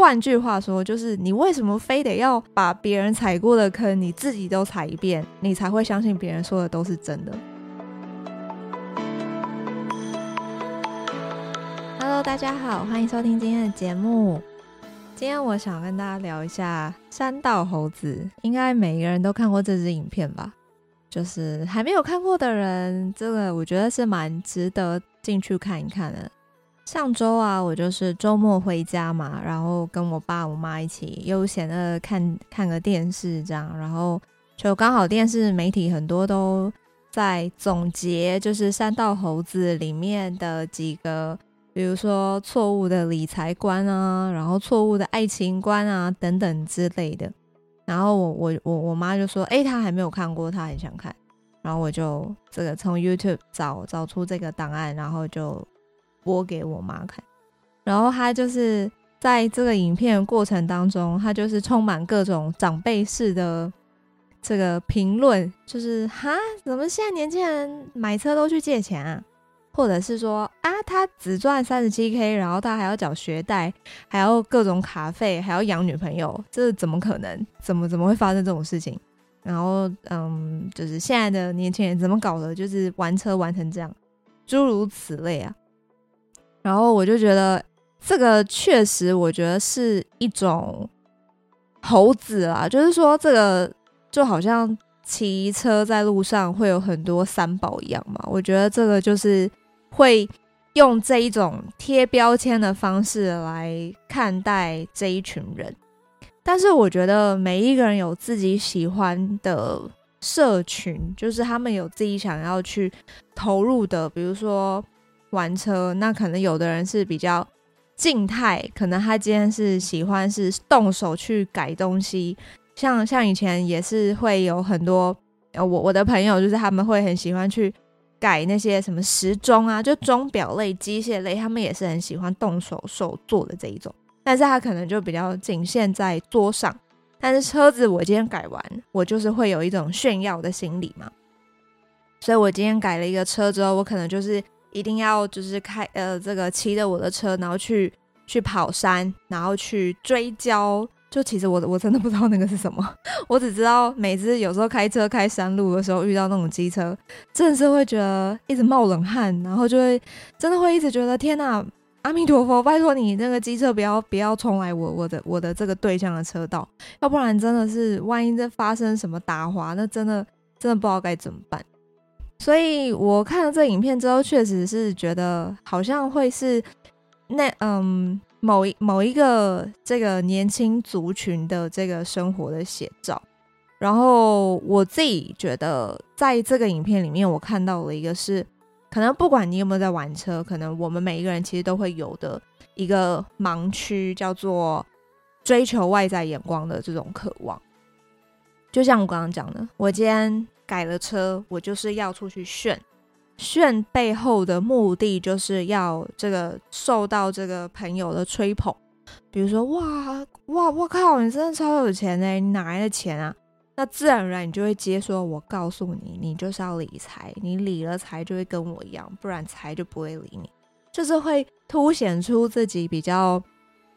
换句话说，就是你为什么非得要把别人踩过的坑，你自己都踩一遍，你才会相信别人说的都是真的？Hello，大家好，欢迎收听今天的节目。今天我想跟大家聊一下山道猴子，应该每一个人都看过这支影片吧？就是还没有看过的人，这个我觉得是蛮值得进去看一看的。上周啊，我就是周末回家嘛，然后跟我爸我妈一起悠闲的看看个电视这样，然后就刚好电视媒体很多都在总结，就是山道猴子里面的几个，比如说错误的理财观啊，然后错误的爱情观啊等等之类的。然后我我我我妈就说，诶，她还没有看过，她很想看。然后我就这个从 YouTube 找找出这个档案，然后就。播给我妈看，然后他就是在这个影片过程当中，他就是充满各种长辈式的这个评论，就是哈，怎么现在年轻人买车都去借钱啊？或者是说啊，他只赚三十七 K，然后他还要缴学贷，还要各种卡费，还要养女朋友，这怎么可能？怎么怎么会发生这种事情？然后嗯，就是现在的年轻人怎么搞的？就是玩车玩成这样，诸如此类啊。然后我就觉得这个确实，我觉得是一种猴子啦，就是说这个就好像骑车在路上会有很多三宝一样嘛。我觉得这个就是会用这一种贴标签的方式来看待这一群人。但是我觉得每一个人有自己喜欢的社群，就是他们有自己想要去投入的，比如说。玩车，那可能有的人是比较静态，可能他今天是喜欢是动手去改东西，像像以前也是会有很多，呃，我我的朋友就是他们会很喜欢去改那些什么时钟啊，就钟表类、机械类，他们也是很喜欢动手手做的这一种，但是他可能就比较仅限在桌上，但是车子我今天改完，我就是会有一种炫耀的心理嘛，所以我今天改了一个车之后，我可能就是。一定要就是开呃这个骑着我的车，然后去去跑山，然后去追焦。就其实我我真的不知道那个是什么，我只知道每次有时候开车开山路的时候遇到那种机车，真的是会觉得一直冒冷汗，然后就会真的会一直觉得天哪，阿弥陀佛，拜托你那个机车不要不要冲来我我的我的这个对向的车道，要不然真的是万一这发生什么打滑，那真的真的不知道该怎么办。所以我看了这影片之后，确实是觉得好像会是那嗯某一某一个这个年轻族群的这个生活的写照。然后我自己觉得，在这个影片里面，我看到了一个是可能不管你有没有在玩车，可能我们每一个人其实都会有的一个盲区，叫做追求外在眼光的这种渴望。就像我刚刚讲的，我今天。改了车，我就是要出去炫，炫背后的目的就是要这个受到这个朋友的吹捧，比如说哇哇我靠，你真的超有钱哎，你哪来的钱啊？那自然而然你就会接说，我告诉你，你就是要理财，你理了财就会跟我一样，不然财就不会理你，就是会凸显出自己比较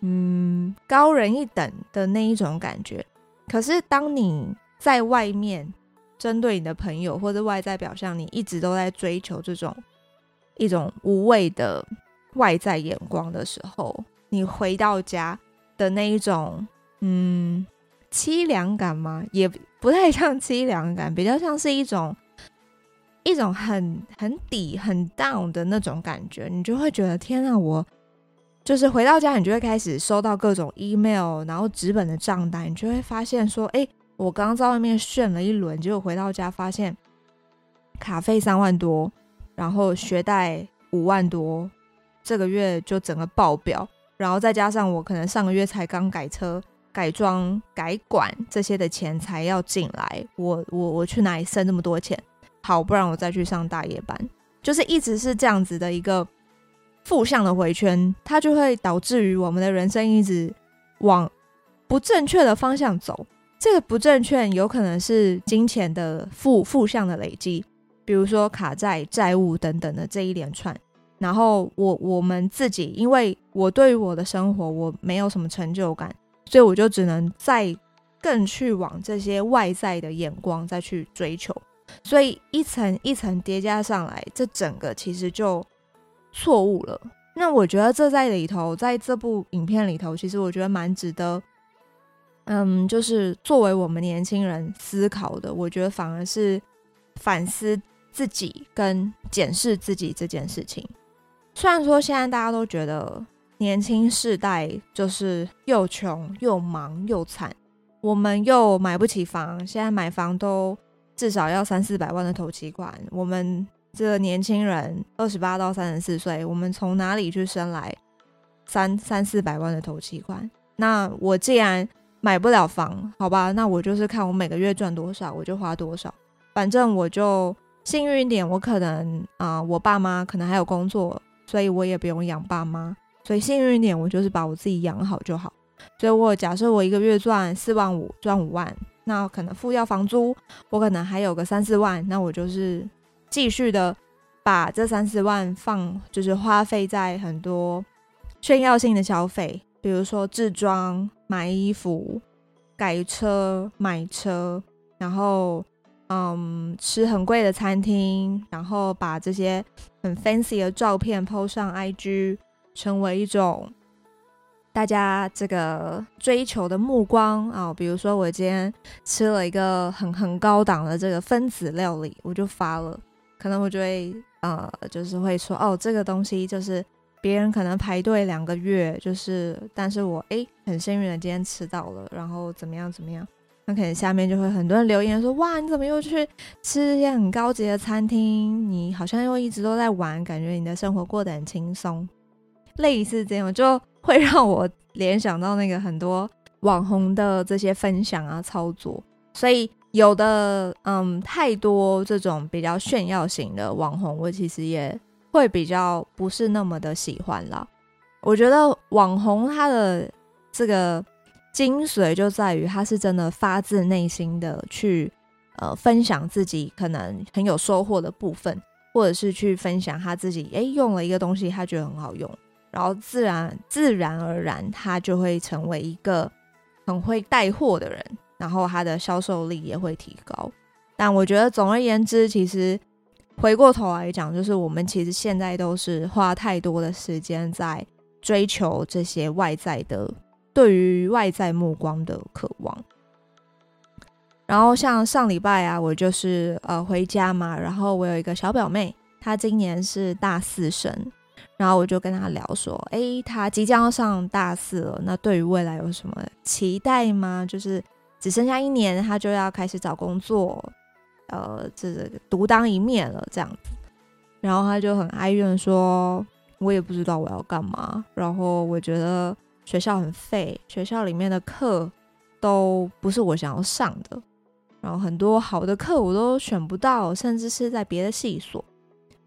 嗯高人一等的那一种感觉。可是当你在外面。针对你的朋友或者外在表象，你一直都在追求这种一种无谓的外在眼光的时候，你回到家的那一种嗯凄凉感吗？也不太像凄凉感，比较像是一种一种很很底很 down 的那种感觉。你就会觉得天啊，我就是回到家，你就会开始收到各种 email，然后纸本的账单，你就会发现说，哎。我刚刚在外面炫了一轮，结果回到家发现卡费三万多，然后学贷五万多，这个月就整个爆表。然后再加上我可能上个月才刚改车、改装、改管这些的钱才要进来，我我我去哪里生那么多钱？好，不然我再去上大夜班，就是一直是这样子的一个负向的回圈，它就会导致于我们的人生一直往不正确的方向走。这个不正确，有可能是金钱的负负向的累积，比如说卡债、债务等等的这一连串，然后我我们自己，因为我对于我的生活我没有什么成就感，所以我就只能再更去往这些外在的眼光再去追求，所以一层一层叠加上来，这整个其实就错误了。那我觉得这在里头，在这部影片里头，其实我觉得蛮值得，嗯，就是作为我们年轻人思考的。我觉得反而是反思自己跟检视自己这件事情。虽然说现在大家都觉得年轻世代就是又穷又忙又惨，我们又买不起房，现在买房都至少要三四百万的头期款。我们这个年轻人二十八到三十四岁，我们从哪里去生来三三四百万的头期款？那我既然买不了房，好吧，那我就是看我每个月赚多少，我就花多少。反正我就幸运一点，我可能啊、我爸妈可能还有工作。所以我也不用养爸妈，所以幸运一点，我就是把我自己养好就好。所以我假设我一个月赚四万五，赚五万，那可能付掉房租，我可能还有个三四万，那我就是继续的把这三四万放，就是花费在很多炫耀性的消费，比如说置装、买衣服、改车、买车，然后。嗯，吃很贵的餐厅，然后把这些很 fancy 的照片 po 上 IG，成为一种大家这个追求的目光啊、比如说，我今天吃了一个很很高档的这个分子料理，我就发了，可能我就会呃，就是会说哦，这个东西就是别人可能排队两个月，就是但是我诶很幸运的今天吃到了，然后怎么样怎么样。那可能下面就会很多人留言说：“哇，你怎么又去吃一些很高级的餐厅？你好像又一直都在玩，感觉你的生活过得很轻松。”类似这样，就会让我联想到那个很多网红的这些分享啊、操作。所以有的嗯，太多这种比较炫耀型的网红，我其实也会比较不是那么的喜欢啦。我觉得网红他的这个。精髓就在于他是真的发自内心的去呃分享自己可能很有收获的部分，或者是去分享他自己诶、用了一个东西他觉得很好用，然后自然自然而然他就会成为一个很会带货的人，然后他的销售力也会提高。但我觉得总而言之，其实回过头来讲，就是我们其实现在都是花太多的时间在追求这些外在的。对于外在目光的渴望，然后像上礼拜啊，我就是呃回家嘛，然后我有一个小表妹，她今年是大四生，然后我就跟她聊说，诶，她即将要上大四了，那对于未来有什么期待吗？就是只剩下一年，她就要开始找工作，呃，这个独当一面了这样子，然后他就很哀怨说，我也不知道我要干嘛，然后我觉得。学校很废，学校里面的课都不是我想要上的，然后很多好的课我都选不到，甚至是在别的系所，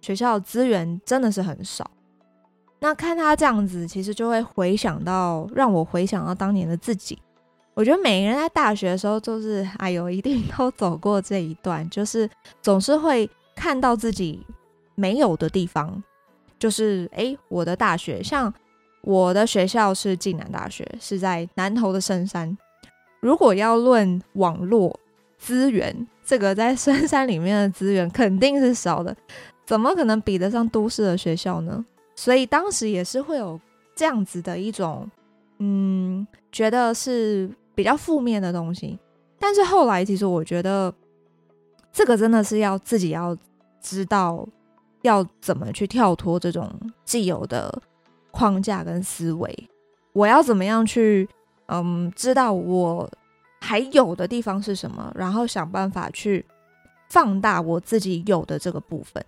学校资源真的是很少。那看他这样子，其实就会回想到，让我回想到当年的自己。我觉得每个人在大学的时候，就是哎呦，一定都走过这一段，就是总是会看到自己没有的地方，就是哎，我的大学像。我的学校是暨南大学，是在南投的深山。如果要论网络资源，这个在深山里面的资源肯定是少的，怎么可能比得上都市的学校呢？所以当时也是会有这样子的一种，嗯，觉得是比较负面的东西。但是后来，其实我觉得这个真的是要自己要知道要怎么去跳脱这种既有的。框架跟思维，我要怎么样去嗯，知道我还有的地方是什么，然后想办法去放大我自己有的这个部分。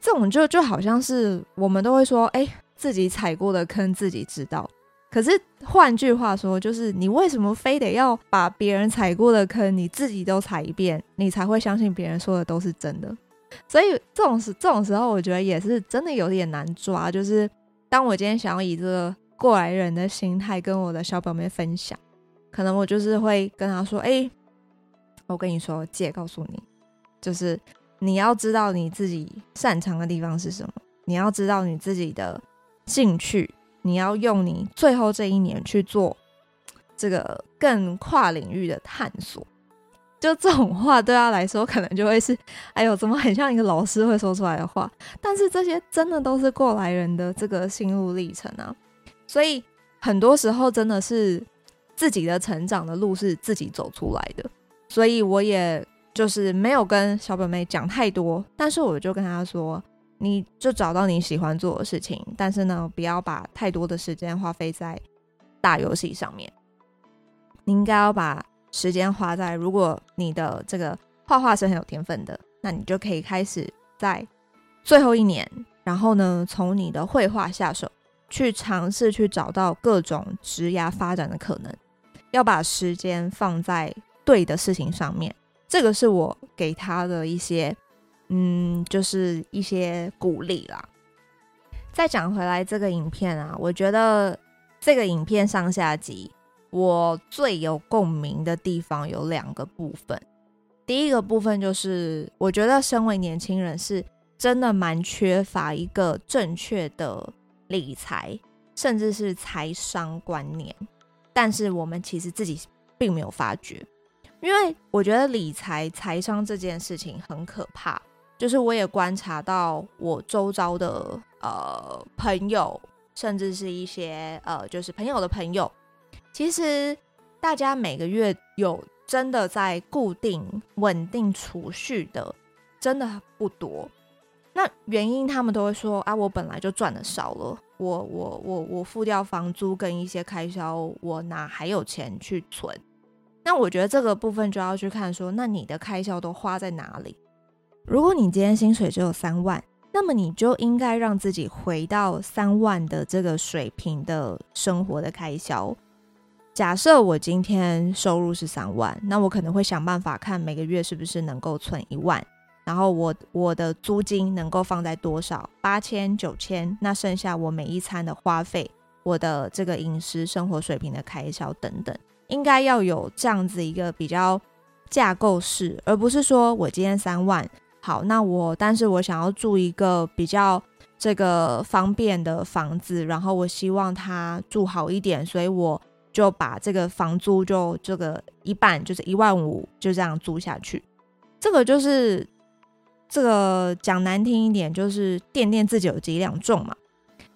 这种就就好像是我们都会说，哎，自己踩过的坑自己知道。可是换句话说，就是你为什么非得要把别人踩过的坑你自己都踩一遍，你才会相信别人说的都是真的？所以这种时这种时候，我觉得也是真的有点难抓，就是。当我今天想要以这个过来人的心态跟我的小表妹分享，可能我就是会跟她说：“哎，我跟你说，姐告诉你，就是你要知道你自己擅长的地方是什么，你要知道你自己的兴趣，你要用你最后这一年去做这个更跨领域的探索。就这种话对他来说，可能就会是，哎呦，怎么很像一个老师会说出来的话？但是这些真的都是过来人的这个心路历程啊，所以很多时候真的是自己的成长的路是自己走出来的。所以我也就是没有跟小本妹讲太多，但是我就跟她说，你就找到你喜欢做的事情，但是呢，不要把太多的时间花费在打游戏上面，你应该要把。时间花在，如果你的这个画画是很有天分的，那你就可以开始在最后一年，然后呢，从你的绘画下手，去尝试去找到各种职涯发展的可能。要把时间放在对的事情上面，这个是我给他的一些，嗯，就是一些鼓励啦。再讲回来这个影片啊，我觉得这个影片上下集。我最有共鸣的地方有两个部分，第一个部分就是我觉得身为年轻人是真的蛮缺乏一个正确的理财，甚至是财商观念，但是我们其实自己并没有发觉，因为我觉得理财财商这件事情很可怕，就是我也观察到我周遭的呃朋友，甚至是一些呃就是朋友的朋友。其实大家每个月有真的在固定稳定储蓄的，真的不多。那原因他们都会说啊，我本来就赚的少了，我我我我付掉房租跟一些开销，我哪还有钱去存？那我觉得这个部分就要去看说，那你的开销都花在哪里？如果你今天薪水只有三万，那么你就应该让自己回到三万的这个水平的生活的开销。假设我今天收入是三万，那我可能会想办法看每个月是不是能够存一万，然后我我的租金能够放在多少，八千九千，那剩下我每一餐的花费，我的这个饮食生活水平的开销等等，应该要有这样子一个比较架构式，而不是说我今天三万，好，那我但是我想要住一个比较这个方便的房子，然后我希望他住好一点，所以我。就把这个房租就这个一半，就是一万五，就这样租下去。这个就是这个讲难听一点，就是掂掂自己有几两重嘛。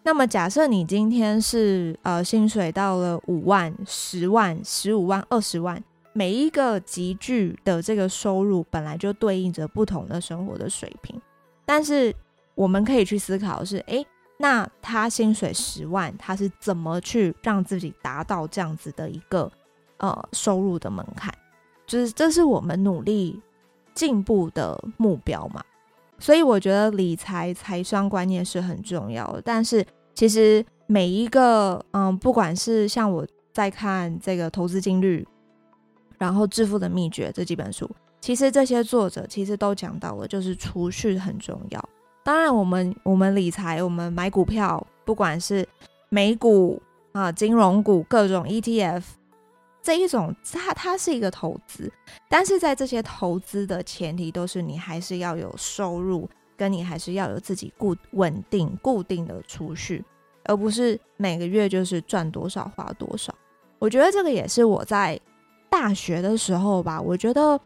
那么假设你今天是呃薪水到了五万、十万、十五万、二十万，每一个集聚的这个收入本来就对应着不同的生活的水平，但是我们可以去思考的是，诶。那他薪水十万，他是怎么去让自己达到这样子的一个呃收入的门槛？就是这是我们努力进步的目标嘛。所以我觉得理财财商观念是很重要的。但是其实每一个嗯，不管是像我在看这个投资金率，然后致富的秘诀这几本书，其实这些作者其实都讲到了，就是储蓄很重要。当然，我们我们理财，我们买股票，不管是美股啊、金融股、各种 ETF，这一种它它是一个投资，但是在这些投资的前提都是你还是要有收入，跟你还是要有自己固稳定固定的储蓄，而不是每个月就是赚多少花多少。我觉得这个也是我在大学的时候吧，我觉得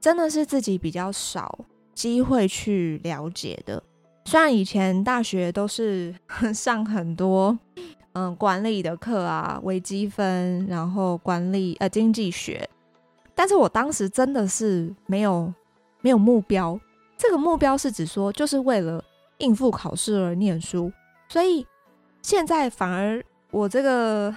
真的是自己比较少机会去了解的。虽然以前大学都是 上很多嗯管理的课啊，微积分，然后管理呃经济学，但是我当时真的是没有没有目标。这个目标是指说就是为了应付考试而念书，所以现在反而我这个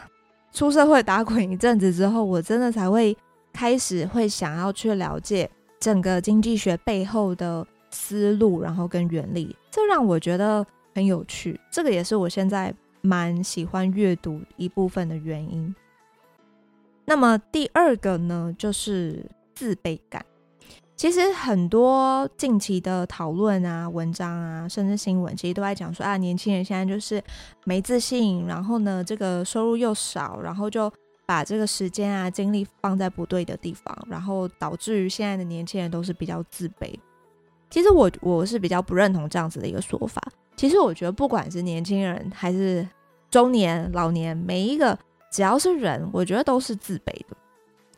出社会打滚一阵子之后，我真的才会开始会想要去了解整个经济学背后的思路，然后跟原理。这让我觉得很有趣，这个也是我现在蛮喜欢阅读一部分的原因。那么第二个呢，就是自卑感。其实很多近期的讨论啊、文章啊，甚至新闻，其实都在讲说啊，年轻人现在就是没自信，然后呢，这个收入又少，然后就把这个时间啊、精力放在不对的地方，然后导致于现在的年轻人都是比较自卑。其实我我是比较不认同这样子的一个说法，其实我觉得，不管是年轻人还是中年、老年，每一个只要是人，我觉得都是自卑的。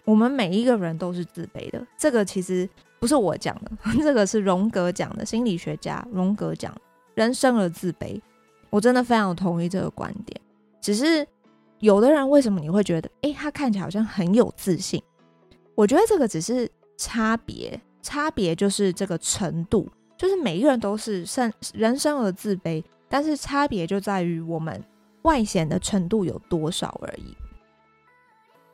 我们每一个人都是自卑的。这个其实不是我讲的，这个是荣格讲的，心理学家荣格讲，人生而自卑。我真的非常同意这个观点。只是有的人为什么你会觉得，诶，他看起来好像很有自信？我觉得这个只是差别，差别就是这个程度。就是每一个人都是生人生而自卑，但是差别就在于我们外显的程度有多少而已。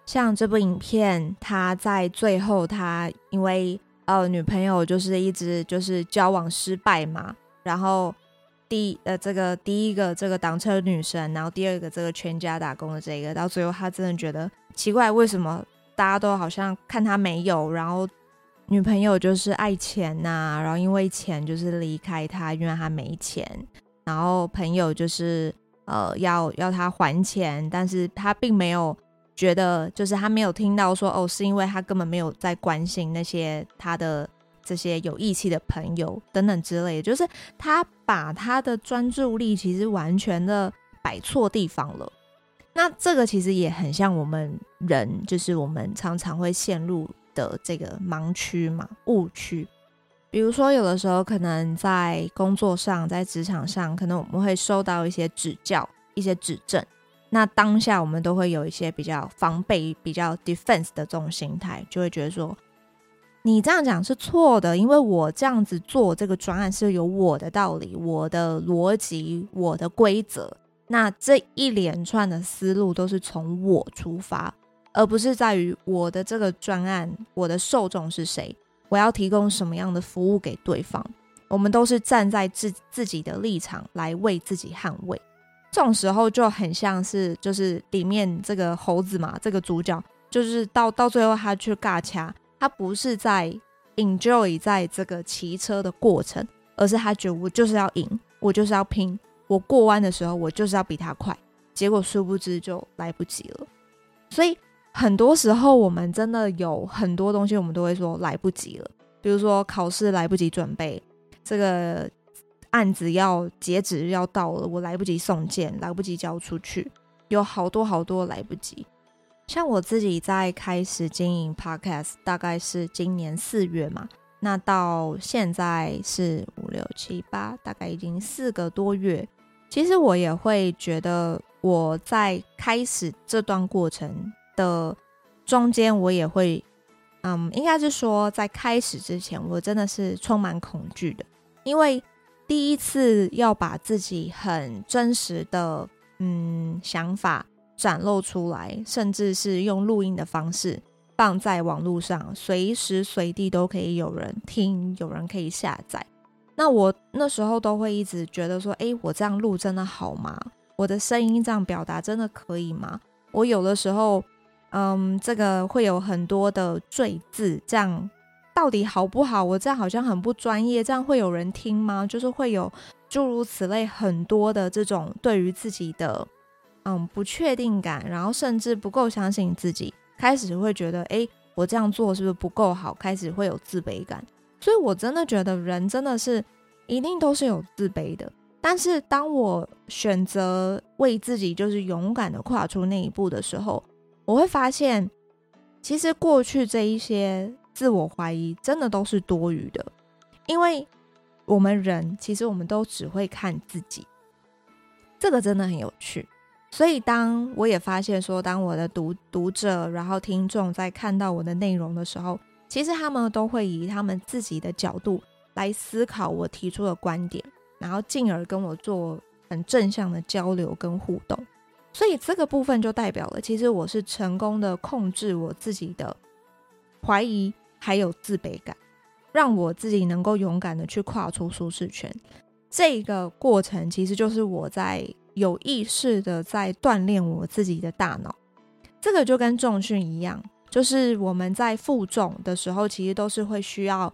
像这部影片，他在最后，他因为呃女朋友就是一直就是交往失败嘛，然后第呃这个第一个这个挡车女神，然后第二个这个全家打工的这个，到最后他真的觉得奇怪，为什么大家都好像看他没有，然后。女朋友就是爱钱呐、然后因为钱就是离开他，因为他没钱。然后朋友就是呃要要他还钱，但是他并没有觉得，就是他没有听到说哦，是因为他根本没有在关心那些他的这些有义气的朋友等等之类的，就是他把他的专注力其实完全的摆错地方了。那这个其实也很像我们人，就是我们常常会陷入。的这个盲区嘛，误区，比如说有的时候可能在工作上，在职场上，可能我们会收到一些指教、一些指正，那当下我们都会有一些比较防备、比较 defense 的这种心态，就会觉得说，你这样讲是错的，因为我这样子做这个专案是有我的道理、我的逻辑、我的规则，那这一连串的思路都是从我出发。而不是在于我的这个专案，我的受众是谁，我要提供什么样的服务给对方。我们都是站在自自己的立场来为自己捍卫。这种时候就很像是，就是里面这个猴子嘛，这个主角就是到到最后他去尬掐，他不是在 enjoy 在这个骑车的过程，而是他觉得我就是要赢，我就是要拼，我过弯的时候我就是要比他快，结果殊不知就来不及了，所以。很多时候，我们真的有很多东西，我们都会说来不及了。比如说考试来不及准备，这个案子要截止要到了，我来不及送件，来不及交出去，有好多好多来不及。像我自己在开始经营 Podcast，大概是今年四月嘛，那到现在是五六七八，大概已经四个多月。其实我也会觉得我在开始这段过程。的中间，我也会，嗯，应该是说，在开始之前，我真的是充满恐惧的，因为第一次要把自己很真实的，嗯，想法展露出来，甚至是用录音的方式放在网络上，随时随地都可以有人听，有人可以下载。那我那时候都会一直觉得说，诶，我这样录真的好吗？我的声音这样表达真的可以吗？我有的时候。嗯，这个会有很多的赘字，这样到底好不好？我这样好像很不专业，这样会有人听吗？就是会有诸如此类很多的这种对于自己的嗯不确定感，然后甚至不够相信自己，开始会觉得，诶，我这样做是不是不够好？开始会有自卑感。所以我真的觉得人真的是一定都是有自卑的，但是当我选择为自己就是勇敢的跨出那一步的时候。我会发现，其实过去这一些自我怀疑真的都是多余的，因为我们人其实我们都只会看自己，这个真的很有趣。所以当我也发现说，当我的读读者然后听众在看到我的内容的时候，其实他们都会以他们自己的角度来思考我提出的观点，然后进而跟我做很正向的交流跟互动。所以这个部分就代表了，其实我是成功的控制我自己的怀疑，还有自卑感，让我自己能够勇敢的去跨出舒适圈。这个过程其实就是我在有意识的在锻炼我自己的大脑。这个就跟重训一样，就是我们在负重的时候，其实都是会需要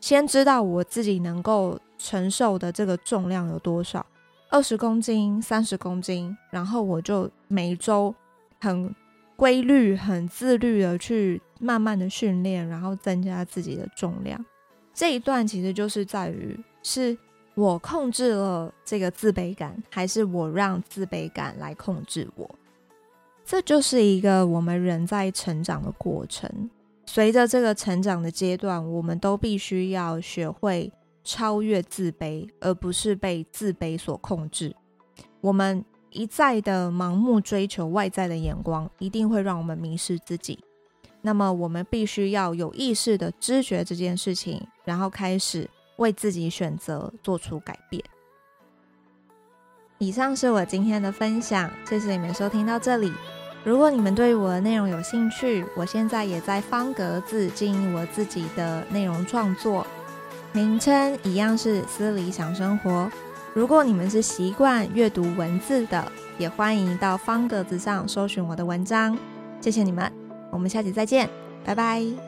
先知道我自己能够承受的这个重量有多少。二十公斤、三十公斤，然后我就每周很规律、很自律的去慢慢的训练，然后增加自己的重量。这一段其实就是在于，是我控制了这个自卑感，还是我让自卑感来控制我？这就是一个我们人在成长的过程。随着这个成长的阶段，我们都必须要学会超越自卑，而不是被自卑所控制。我们一再的盲目追求外在的眼光，一定会让我们迷失自己。那么，我们必须要有意识的知觉这件事情，然后开始为自己选择做出改变。以上是我今天的分享，谢谢你们收听到这里。如果你们对我的内容有兴趣，我现在也在方格子经营我自己的内容创作，名称一样是思理想生活。如果你们是习惯阅读文字的，也欢迎到方格子上搜寻我的文章。谢谢你们，我们下期再见，拜拜。